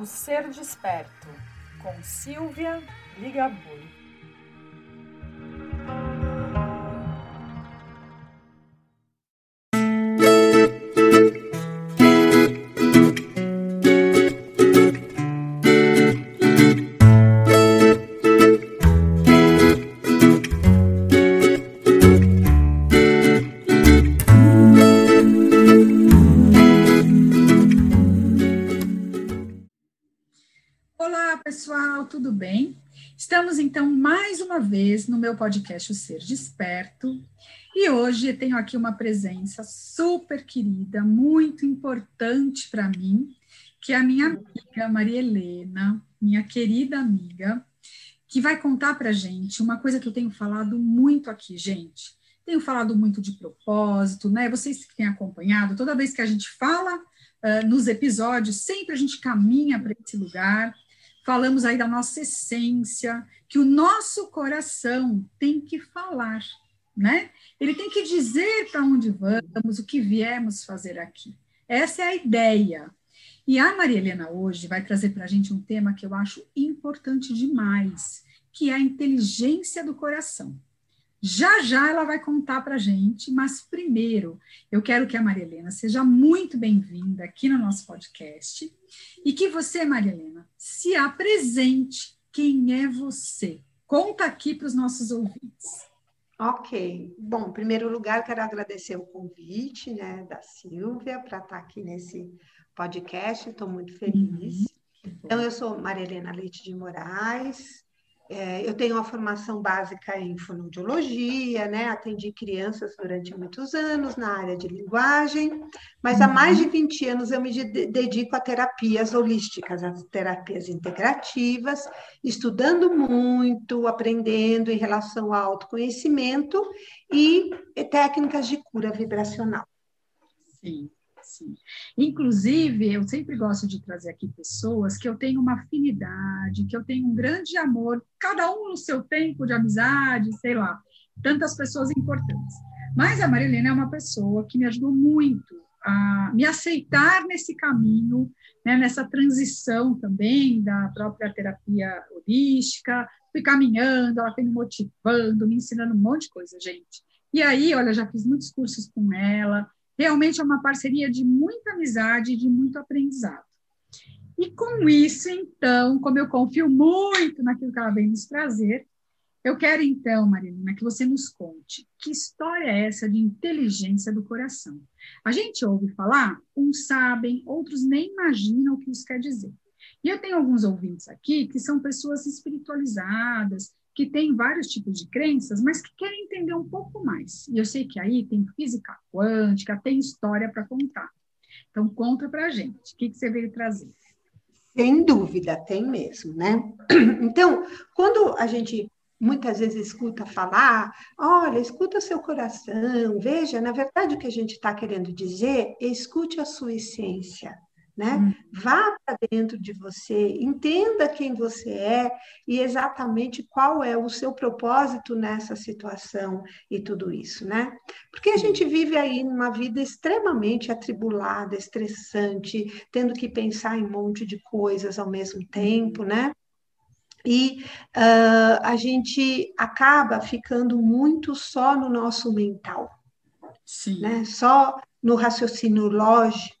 O Ser Desperto, com Silvia Ligabui. No meu podcast O Ser Desperto e hoje tenho aqui uma presença super querida, muito importante para mim, que é a minha amiga Maria Helena, minha querida amiga, que vai contar para gente uma coisa que eu tenho falado muito aqui, gente. Tenho falado muito de propósito, né? Vocês que têm acompanhado, toda vez que a gente fala uh, nos episódios, sempre a gente caminha para esse lugar falamos aí da nossa essência, que o nosso coração tem que falar, né? Ele tem que dizer para onde vamos, o que viemos fazer aqui. Essa é a ideia. E a Maria Helena hoje vai trazer para a gente um tema que eu acho importante demais, que é a inteligência do coração. Já já ela vai contar para a gente, mas primeiro eu quero que a Maria Helena seja muito bem-vinda aqui no nosso podcast e que você, Maria Helena, se apresente. Quem é você? Conta aqui para os nossos ouvintes. Ok. Bom, em primeiro lugar, quero agradecer o convite né, da Silvia para estar aqui nesse podcast. Estou muito feliz. Uhum. Então, eu sou Maria Helena Leite de Moraes, é, eu tenho uma formação básica em fonoaudiologia, né? Atendi crianças durante muitos anos na área de linguagem, mas há mais de 20 anos eu me dedico a terapias holísticas, às terapias integrativas, estudando muito, aprendendo em relação ao autoconhecimento e técnicas de cura vibracional. Sim assim. Inclusive, eu sempre gosto de trazer aqui pessoas que eu tenho uma afinidade, que eu tenho um grande amor, cada um no seu tempo de amizade, sei lá, tantas pessoas importantes. Mas a Marilena é uma pessoa que me ajudou muito a me aceitar nesse caminho, né, nessa transição também da própria terapia holística, fui caminhando, ela foi me motivando, me ensinando um monte de coisa, gente. E aí, olha, já fiz muitos cursos com ela, Realmente é uma parceria de muita amizade e de muito aprendizado. E com isso, então, como eu confio muito naquilo que ela vem nos trazer, eu quero então, Marilena, que você nos conte que história é essa de inteligência do coração. A gente ouve falar, uns sabem, outros nem imaginam o que isso quer dizer. E eu tenho alguns ouvintes aqui que são pessoas espiritualizadas, que têm vários tipos de crenças, mas que querem entender um pouco mais. E eu sei que aí tem física quântica, tem história para contar. Então, conta para a gente, o que, que você veio trazer? Sem dúvida, tem mesmo, né? Então, quando a gente muitas vezes escuta falar, olha, escuta seu coração, veja, na verdade o que a gente está querendo dizer é escute a sua essência, né? Hum. Vá para dentro de você, entenda quem você é e exatamente qual é o seu propósito nessa situação e tudo isso, né? Porque a gente vive aí numa vida extremamente atribulada, estressante, tendo que pensar em um monte de coisas ao mesmo tempo, né? E uh, a gente acaba ficando muito só no nosso mental, Sim. né? Só no raciocínio lógico,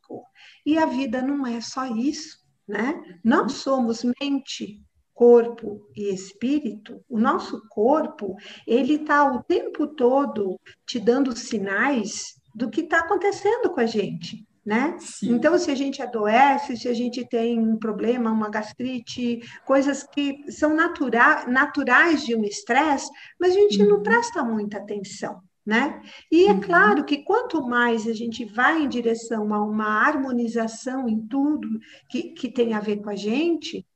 e a vida não é só isso, né? Não somos mente, corpo e espírito. O nosso corpo, ele está o tempo todo te dando sinais do que está acontecendo com a gente. Né? Então, se a gente adoece, se a gente tem um problema, uma gastrite, coisas que são natura naturais de um estresse, mas a gente uhum. não presta muita atenção né? E é uhum. claro que quanto mais a gente vai em direção a uma harmonização em tudo que, que tem a ver com a gente,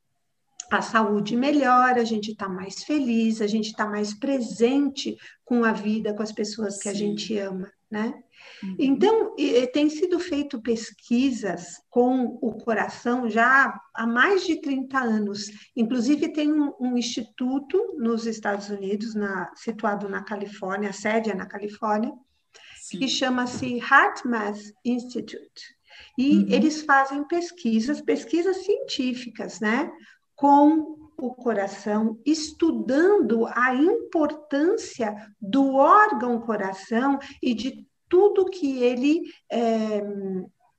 a saúde melhora, a gente está mais feliz, a gente está mais presente com a vida, com as pessoas que Sim. a gente ama, né? Uhum. Então, tem sido feito pesquisas com o coração já há mais de 30 anos. Inclusive, tem um, um instituto nos Estados Unidos, na, situado na Califórnia, a sede é na Califórnia, Sim. que chama-se HeartMath Institute. E uhum. eles fazem pesquisas, pesquisas científicas, né? Com o coração, estudando a importância do órgão coração e de tudo que ele, é,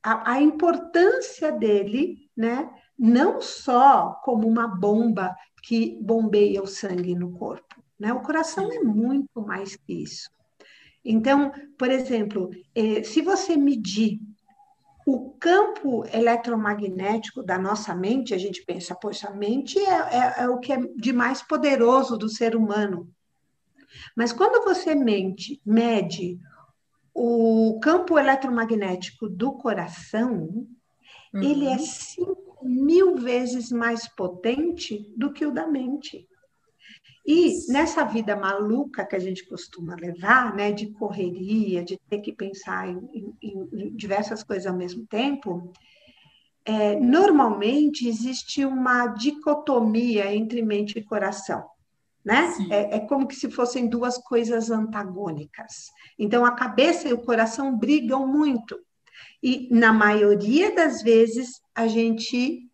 a, a importância dele, né? Não só como uma bomba que bombeia o sangue no corpo, né? O coração é muito mais que isso. Então, por exemplo, eh, se você medir o campo eletromagnético da nossa mente, a gente pensa, poxa, a mente é, é, é, o que é de mais poderoso do ser humano. Mas quando você mente, mede o campo eletromagnético do coração, uhum. ele é cinco mil vezes mais potente do que o da mente. E nessa vida maluca que a gente costuma levar, né, de correria, de ter que pensar em, em, em diversas coisas ao mesmo tempo, é, normalmente existe uma dicotomia entre mente e coração. Né? É, é, como que se fossem duas coisas antagônicas. Então, a cabeça e o coração brigam muito. E, na maioria das vezes, a gente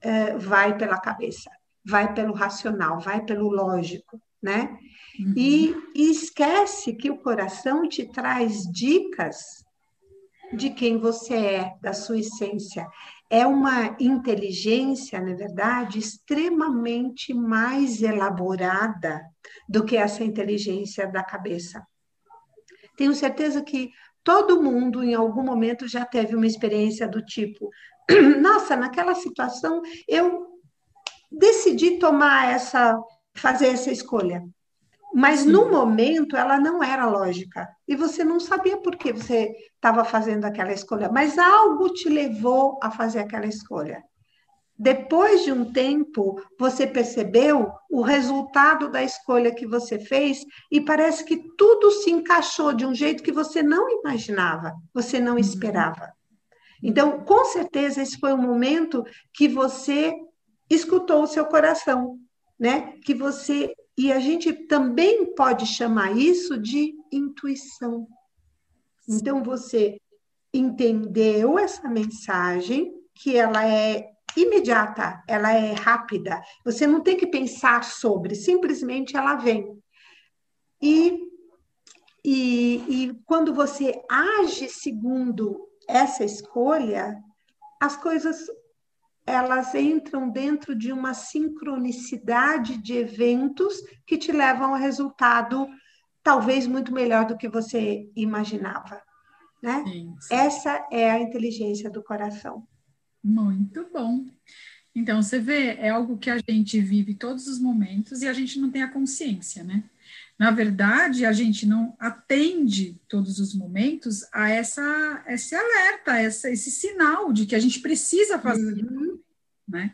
é, vai pela cabeça vai pelo racional, vai pelo lógico, né? Uhum. E, e esquece que o coração te traz dicas de quem você é, da sua essência. É uma inteligência, na verdade, extremamente mais elaborada do que essa inteligência da cabeça. Tenho certeza que todo mundo, em algum momento, já teve uma experiência do tipo: nossa, naquela situação eu decidi tomar essa, fazer essa escolha. Mas Sim. no momento ela não era lógica. E você não sabia por que você estava fazendo aquela escolha, mas algo te levou a fazer aquela escolha. Depois de um tempo, você percebeu o resultado da escolha que você fez e parece que tudo se encaixou de um jeito que você não imaginava, você não uhum. esperava. Então, com certeza, esse foi um momento que você escutou o seu coração, né? Que você e a gente também pode chamar isso de intuição. Então você entendeu essa mensagem que ela é imediata, ela é rápida. Você não tem que pensar sobre, simplesmente ela vem. E, e, e quando você age segundo essa escolha, as coisas elas entram dentro de uma sincronicidade de eventos que te levam a resultado talvez muito melhor do que você imaginava. Né? Sim, sim. Essa é a inteligência do coração. Muito bom. Então, você vê, é algo que a gente vive todos os momentos e a gente não tem a consciência, né? Na verdade, a gente não atende todos os momentos a essa, esse alerta, essa, esse sinal de que a gente precisa fazer, uhum. Né?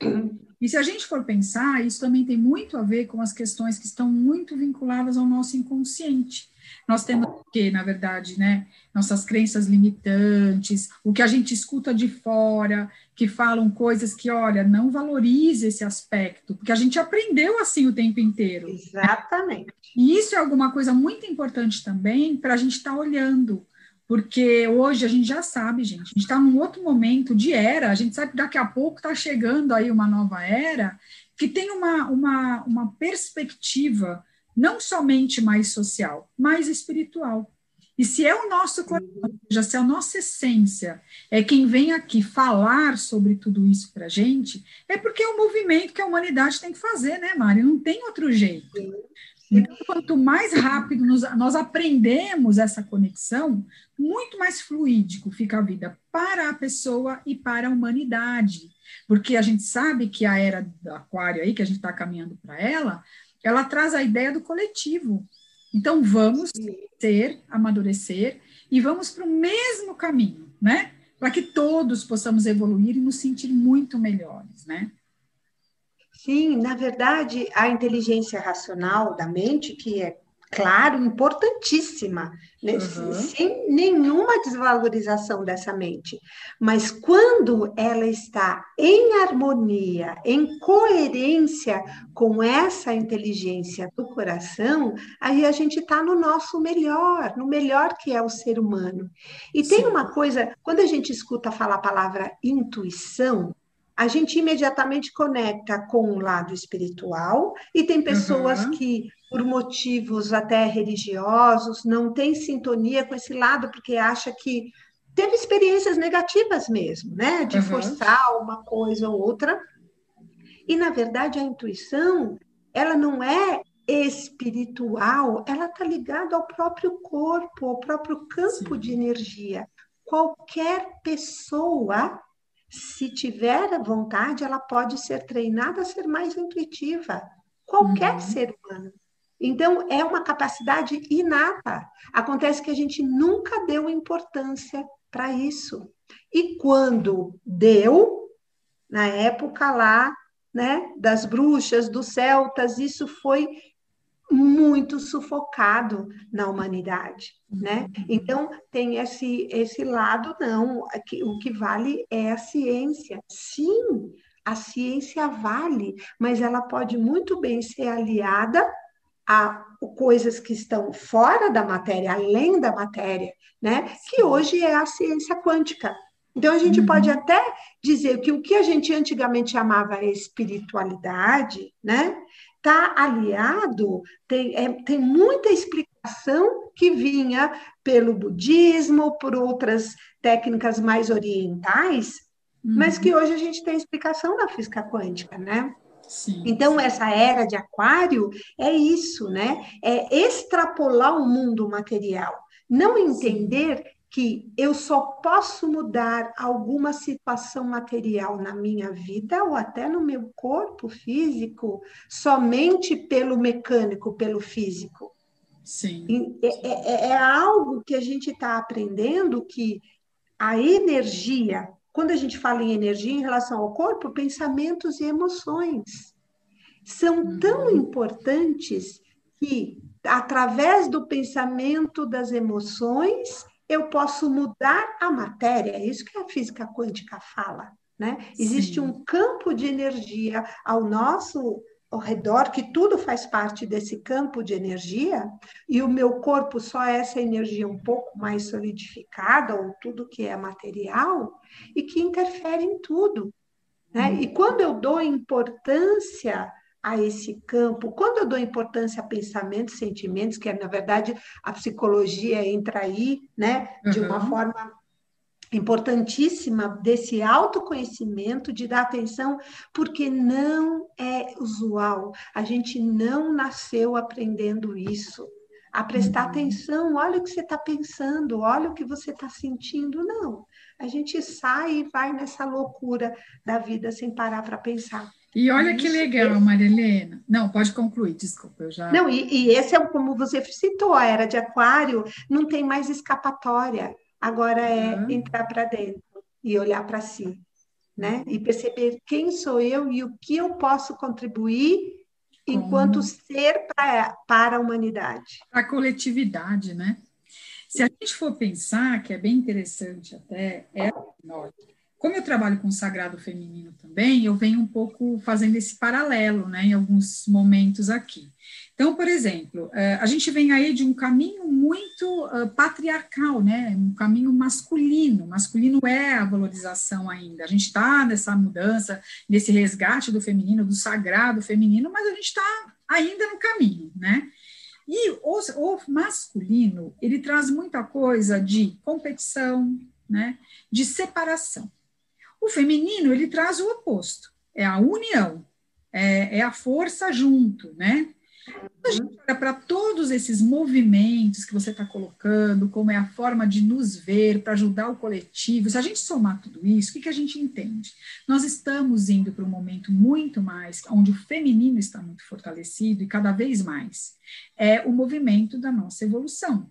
E se a gente for pensar, isso também tem muito a ver com as questões que estão muito vinculadas ao nosso inconsciente. Nós temos o que, na verdade, né? Nossas crenças limitantes, o que a gente escuta de fora, que falam coisas que, olha, não valoriza esse aspecto, porque a gente aprendeu assim o tempo inteiro. Exatamente. E isso é alguma coisa muito importante também para a gente estar tá olhando, porque hoje a gente já sabe, gente, a gente está num outro momento de era, a gente sabe que daqui a pouco está chegando aí uma nova era que tem uma, uma, uma perspectiva não somente mais social, mais espiritual. E se é o nosso coração, já se é a nossa essência, é quem vem aqui falar sobre tudo isso para a gente, é porque é o movimento que a humanidade tem que fazer, né, Mari? Não tem outro jeito. Então, quanto mais rápido nos, nós aprendemos essa conexão, muito mais fluídico fica a vida para a pessoa e para a humanidade. Porque a gente sabe que a era do aquário aí, que a gente está caminhando para ela, ela traz a ideia do coletivo. Então, vamos ser, amadurecer e vamos para o mesmo caminho, né? Para que todos possamos evoluir e nos sentir muito melhores, né? Sim, na verdade, a inteligência racional da mente, que é claro, importantíssima, né? uhum. sem nenhuma desvalorização dessa mente. Mas quando ela está em harmonia, em coerência com essa inteligência do coração, aí a gente está no nosso melhor, no melhor que é o ser humano. E Sim. tem uma coisa, quando a gente escuta falar a palavra intuição, a gente imediatamente conecta com o lado espiritual, e tem pessoas uhum. que, por motivos até religiosos, não têm sintonia com esse lado, porque acha que teve experiências negativas mesmo, né? De uhum. forçar uma coisa ou outra. E, na verdade, a intuição, ela não é espiritual, ela está ligada ao próprio corpo, ao próprio campo Sim. de energia. Qualquer pessoa se tiver vontade, ela pode ser treinada a ser mais intuitiva. Qualquer uhum. ser humano. Então, é uma capacidade inata. Acontece que a gente nunca deu importância para isso. E quando deu, na época lá, né, das bruxas, dos celtas, isso foi muito sufocado na humanidade, né? Uhum. Então tem esse esse lado não, o que vale é a ciência. Sim, a ciência vale, mas ela pode muito bem ser aliada a coisas que estão fora da matéria, além da matéria, né? Que hoje é a ciência quântica. Então a gente uhum. pode até dizer que o que a gente antigamente chamava espiritualidade, né? Está aliado, tem, é, tem muita explicação que vinha pelo budismo, por outras técnicas mais orientais, uhum. mas que hoje a gente tem explicação na física quântica, né? Sim. Então, essa era de aquário é isso, né? É extrapolar o mundo material. Não entender que eu só posso mudar alguma situação material na minha vida ou até no meu corpo físico somente pelo mecânico, pelo físico. Sim. É, é, é algo que a gente está aprendendo que a energia, quando a gente fala em energia em relação ao corpo, pensamentos e emoções são uhum. tão importantes que através do pensamento, das emoções, eu posso mudar a matéria, é isso que a física quântica fala. Né? Existe um campo de energia ao nosso ao redor, que tudo faz parte desse campo de energia, e o meu corpo só é essa energia um pouco mais solidificada, ou tudo que é material, e que interfere em tudo. Né? E quando eu dou importância a esse campo. Quando eu dou importância a pensamentos, sentimentos, que é, na verdade a psicologia entra aí, né, de uma forma importantíssima desse autoconhecimento, de dar atenção, porque não é usual. A gente não nasceu aprendendo isso. A prestar uhum. atenção, olha o que você está pensando, olha o que você está sentindo. Não. A gente sai e vai nessa loucura da vida sem parar para pensar. E olha que legal, Marilena. Não, pode concluir, desculpa, eu já. Não, e, e esse é como você citou, a era de aquário, não tem mais escapatória. Agora é uhum. entrar para dentro e olhar para si, né? E perceber quem sou eu e o que eu posso contribuir enquanto uhum. ser pra, para a humanidade. A coletividade, né? Se a gente for pensar, que é bem interessante até, é como eu trabalho com o sagrado feminino também, eu venho um pouco fazendo esse paralelo, né, em alguns momentos aqui. Então, por exemplo, eh, a gente vem aí de um caminho muito patriarcal, né, um caminho masculino. Masculino é a valorização ainda. A gente está nessa mudança, nesse resgate do feminino, do sagrado feminino, mas a gente está ainda no caminho, né? E o, o masculino, ele traz muita coisa de competição, né, de separação. O feminino, ele traz o oposto, é a união, é, é a força junto, né? Quando a gente olha para todos esses movimentos que você está colocando, como é a forma de nos ver, para ajudar o coletivo, se a gente somar tudo isso, o que, que a gente entende? Nós estamos indo para um momento muito mais, onde o feminino está muito fortalecido e cada vez mais. É o movimento da nossa evolução.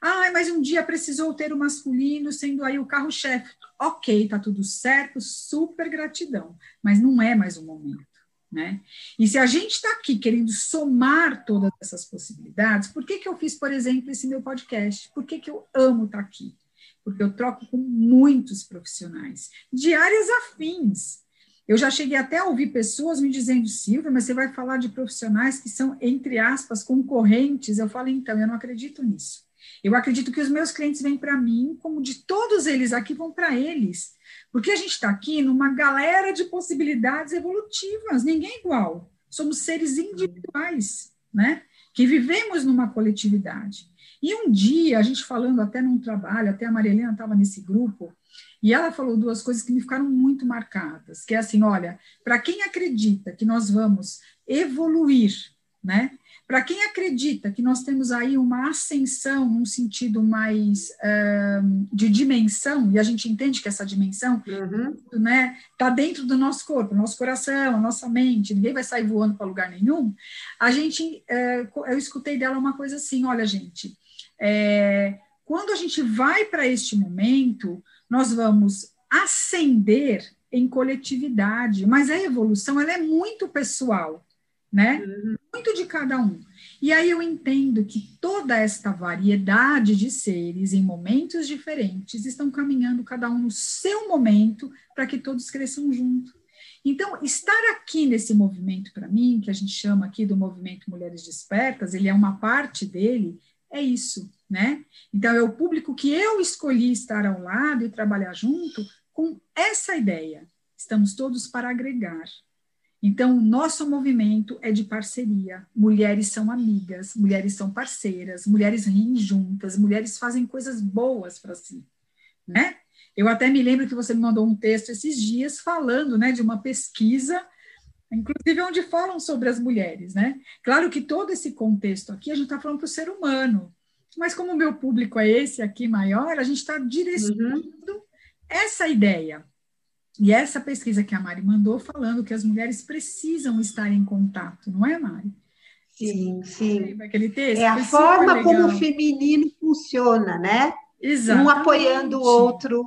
Ah, mas um dia precisou ter o masculino sendo aí o carro-chefe. Ok, tá tudo certo, super gratidão, mas não é mais o momento. Né? E se a gente está aqui querendo somar todas essas possibilidades, por que, que eu fiz, por exemplo, esse meu podcast? Por que, que eu amo estar tá aqui? Porque eu troco com muitos profissionais de áreas afins. Eu já cheguei até a ouvir pessoas me dizendo, Silvia, mas você vai falar de profissionais que são, entre aspas, concorrentes. Eu falo, então, eu não acredito nisso. Eu acredito que os meus clientes vêm para mim, como de todos eles aqui vão para eles. Porque a gente está aqui numa galera de possibilidades evolutivas, ninguém é igual. Somos seres individuais, né? Que vivemos numa coletividade. E um dia, a gente falando até num trabalho, até a Maria Helena estava nesse grupo, e ela falou duas coisas que me ficaram muito marcadas, que é assim, olha, para quem acredita que nós vamos evoluir, né? Para quem acredita que nós temos aí uma ascensão num sentido mais uh, de dimensão, e a gente entende que essa dimensão uhum. né, está dentro do nosso corpo, nosso coração, a nossa mente, ninguém vai sair voando para lugar nenhum, a gente, uh, eu escutei dela uma coisa assim, olha gente, é, quando a gente vai para este momento, nós vamos ascender em coletividade, mas a evolução ela é muito pessoal né? Uhum. Muito de cada um. E aí eu entendo que toda esta variedade de seres em momentos diferentes estão caminhando cada um no seu momento para que todos cresçam junto. Então, estar aqui nesse movimento para mim, que a gente chama aqui do movimento Mulheres Despertas, ele é uma parte dele, é isso, né? Então, é o público que eu escolhi estar ao lado e trabalhar junto com essa ideia. Estamos todos para agregar, então, o nosso movimento é de parceria. Mulheres são amigas, mulheres são parceiras, mulheres riem juntas, mulheres fazem coisas boas para si, né? Eu até me lembro que você me mandou um texto esses dias falando, né, de uma pesquisa, inclusive onde falam sobre as mulheres, né? Claro que todo esse contexto aqui a gente está falando para o ser humano, mas como o meu público é esse aqui maior, a gente está direcionando uhum. essa ideia e essa pesquisa que a Mari mandou falando que as mulheres precisam estar em contato, não é, Mari? Sim, sim. Aquele texto? É a forma como o feminino funciona, né? Exato. Um apoiando o outro.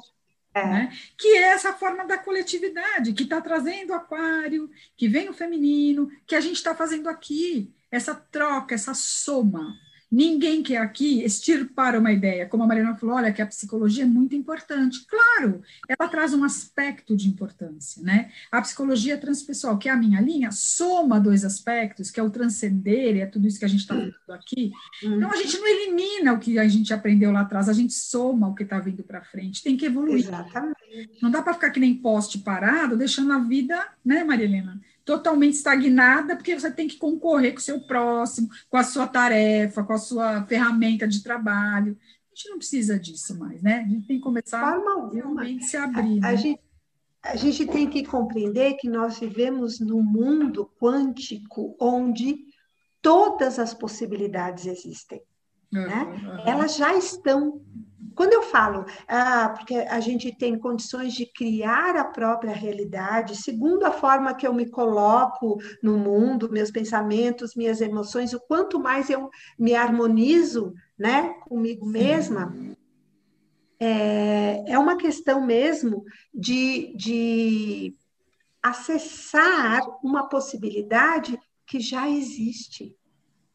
É. Né? Que é essa forma da coletividade, que está trazendo o aquário, que vem o feminino, que a gente está fazendo aqui, essa troca, essa soma. Ninguém quer aqui extirpar uma ideia, como a Mariana falou, olha, que a psicologia é muito importante. Claro, ela traz um aspecto de importância, né? A psicologia transpessoal, que é a minha linha, soma dois aspectos, que é o transcender, e é tudo isso que a gente está vendo aqui. Então, a gente não elimina o que a gente aprendeu lá atrás, a gente soma o que está vindo para frente, tem que evoluir. Exatamente. Não dá para ficar que nem poste parado, deixando a vida, né, Maria Helena? Totalmente estagnada, porque você tem que concorrer com o seu próximo, com a sua tarefa, com a sua ferramenta de trabalho. A gente não precisa disso mais, né? A gente tem que começar a realmente se abrir. A, né? a, gente, a gente tem que compreender que nós vivemos num mundo quântico onde todas as possibilidades existem. Né? Uhum. Elas já estão quando eu falo, ah, porque a gente tem condições de criar a própria realidade, segundo a forma que eu me coloco no mundo, meus pensamentos, minhas emoções, o quanto mais eu me harmonizo né, comigo mesma, é, é uma questão mesmo de, de acessar uma possibilidade que já existe.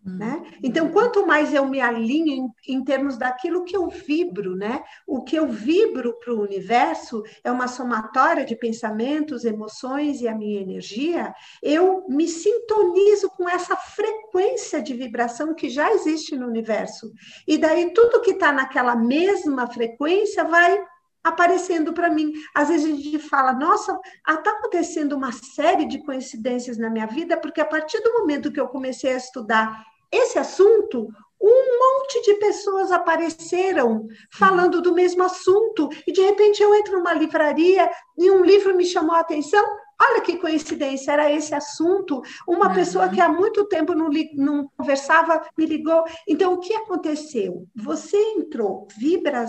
Né? Então, quanto mais eu me alinho em, em, termos daquilo que eu vibro, né? o que eu vibro para o universo é uma somatória de pensamentos, emoções e a minha energia, eu me sintonizo com essa frequência de vibração que já existe no universo. E daí tudo que está naquela mesma frequência vai aparecendo para mim. Às vezes a gente fala, nossa, está acontecendo uma série de coincidências na minha vida, porque a partir do momento que eu comecei a estudar esse assunto, um monte de pessoas apareceram falando do mesmo assunto, e de repente eu entro numa livraria e um livro me chamou a atenção. Olha que coincidência, era esse assunto. Uma uhum. pessoa que há muito tempo não, não, conversava me ligou. Então, o que aconteceu? Você entrou vibra,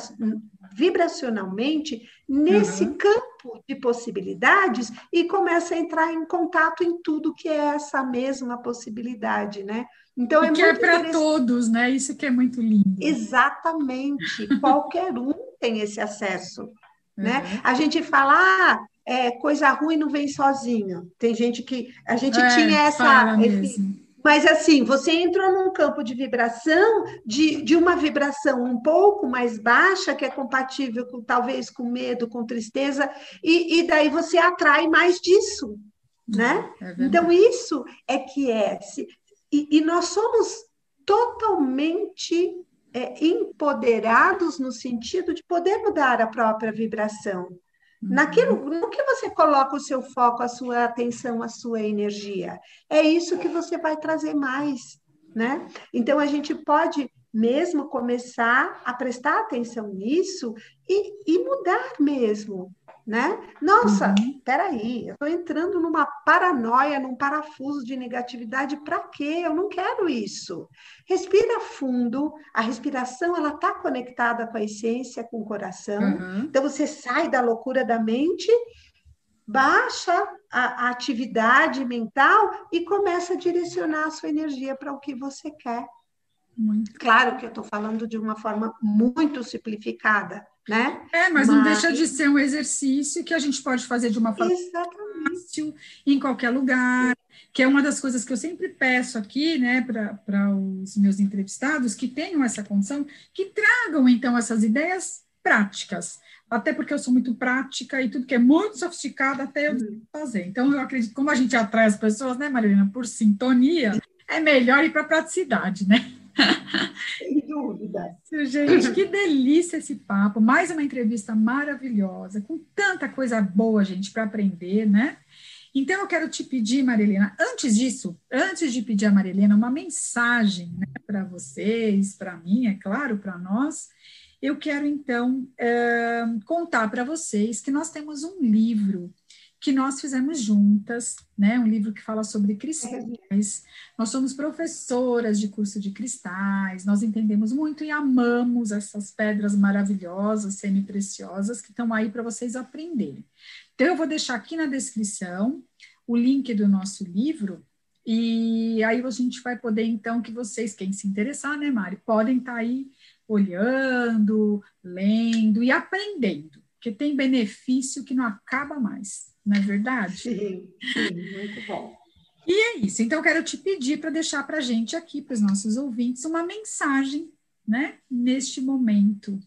vibracionalmente nesse uhum. campo de possibilidades e começa a entrar em contato em tudo que é essa mesma possibilidade, né? Então é que é para todos, né? Isso que é muito lindo. Exatamente. Qualquer um tem esse acesso, né? uhum. né? A gente fala, ah, é, coisa ruim não vem sozinho. Tem gente que a gente é, tinha essa. Esse, mas assim, você entrou num campo de vibração, de, de uma vibração um pouco mais baixa, que é compatível com talvez com medo, com tristeza, e, e daí você atrai mais disso, né? É então, isso é que é. E, e nós somos totalmente é, empoderados no sentido de poder mudar a própria vibração. Naquilo uhum. no que você coloca o seu foco, a sua atenção, a sua energia. É isso que você vai trazer mais, né? Então a gente pode mesmo começar a prestar atenção nisso e, e mudar mesmo, né? Nossa, uhum. peraí, eu estou entrando numa paranoia, num parafuso de negatividade, para quê? Eu não quero isso. Respira fundo, a respiração ela está conectada com a essência, com o coração. Uhum. Então você sai da loucura da mente, baixa a, a atividade mental e começa a direcionar a sua energia para o que você quer. Muito. Claro que eu estou falando de uma forma muito simplificada, né? É, mas, mas, não deixa de ser um exercício que a gente pode fazer de uma forma fácil, em qualquer lugar, que é uma das coisas que eu sempre peço aqui, né, para os meus entrevistados, que tenham essa condição, que tragam, então, essas ideias práticas, até porque eu sou muito prática e tudo que é muito sofisticado até eu uhum. fazer. Então, eu acredito, como a gente atrai as pessoas, né, Marilena, por sintonia, é melhor ir para a praticidade, né? Sem dúvida. Gente, que delícia esse papo. Mais uma entrevista maravilhosa, com tanta coisa boa, gente, para aprender, né? Então, eu quero te pedir, Marilena, antes disso, antes de pedir a Marilena uma mensagem né, para vocês, para mim, é claro, para nós, eu quero então é, contar para vocês que nós temos um livro que nós fizemos juntas, né? Um livro que fala sobre cristais. Nós somos professoras de curso de cristais, nós entendemos muito e amamos essas pedras maravilhosas, semi-preciosas, que estão aí para vocês aprenderem. Então, eu vou deixar aqui na descrição o link do nosso livro, e aí a gente vai poder, então, que vocês, quem se interessar, né, Mari, podem estar tá aí olhando, lendo e aprendendo, porque tem benefício que não acaba mais não é verdade? Sim, sim, muito bom. E é isso. Então, eu quero te pedir para deixar para a gente aqui, para os nossos ouvintes, uma mensagem, né, neste momento. O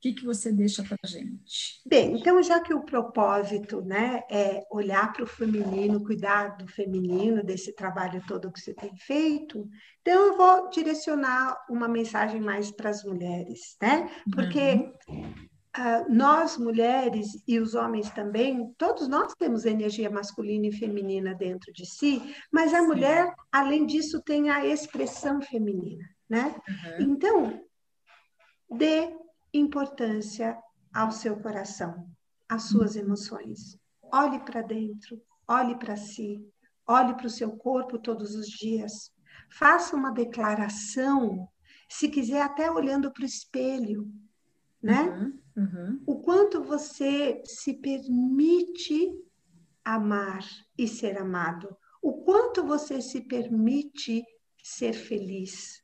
que, que você deixa para a gente? Bem, então, já que o propósito né, é olhar para o feminino, cuidar do feminino, desse trabalho todo que você tem feito, então eu vou direcionar uma mensagem mais para as mulheres, né? Porque uhum. Uh, nós mulheres e os homens também, todos nós temos energia masculina e feminina dentro de si, mas a Sim. mulher, além disso, tem a expressão feminina, né? Uhum. Então, dê importância ao seu coração, às suas uhum. emoções. Olhe para dentro, olhe para si, olhe para o seu corpo todos os dias. Faça uma declaração, se quiser até olhando para o espelho, né? Uhum. Uhum. O quanto você se permite amar e ser amado. O quanto você se permite ser feliz,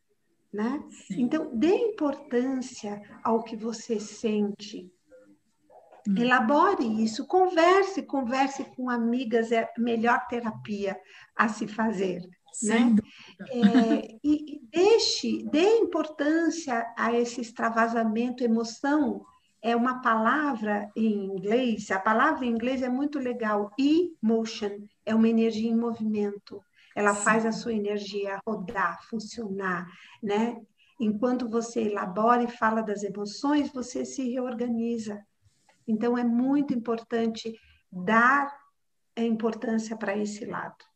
né? Sim. Então, dê importância ao que você sente. Hum. Elabore isso, converse, converse com amigas, é a melhor terapia a se fazer. Né? É, e, e deixe, dê importância a esse extravasamento, emoção é uma palavra em inglês, a palavra em inglês é muito legal, emotion, é uma energia em movimento. Ela Sim. faz a sua energia rodar, funcionar, né? Enquanto você elabora e fala das emoções, você se reorganiza. Então é muito importante dar importância para esse lado.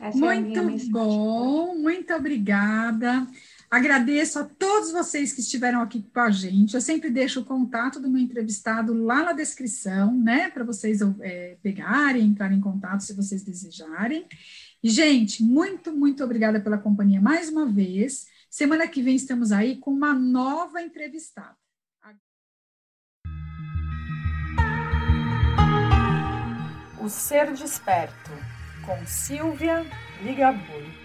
Essa muito é bom, muito obrigada. Agradeço a todos vocês que estiveram aqui com a gente. Eu sempre deixo o contato do meu entrevistado lá na descrição, né? Para vocês é, pegarem, entrar em contato se vocês desejarem. E, gente, muito, muito obrigada pela companhia mais uma vez. Semana que vem estamos aí com uma nova entrevistada. O Ser Desperto, com Silvia Ligabui.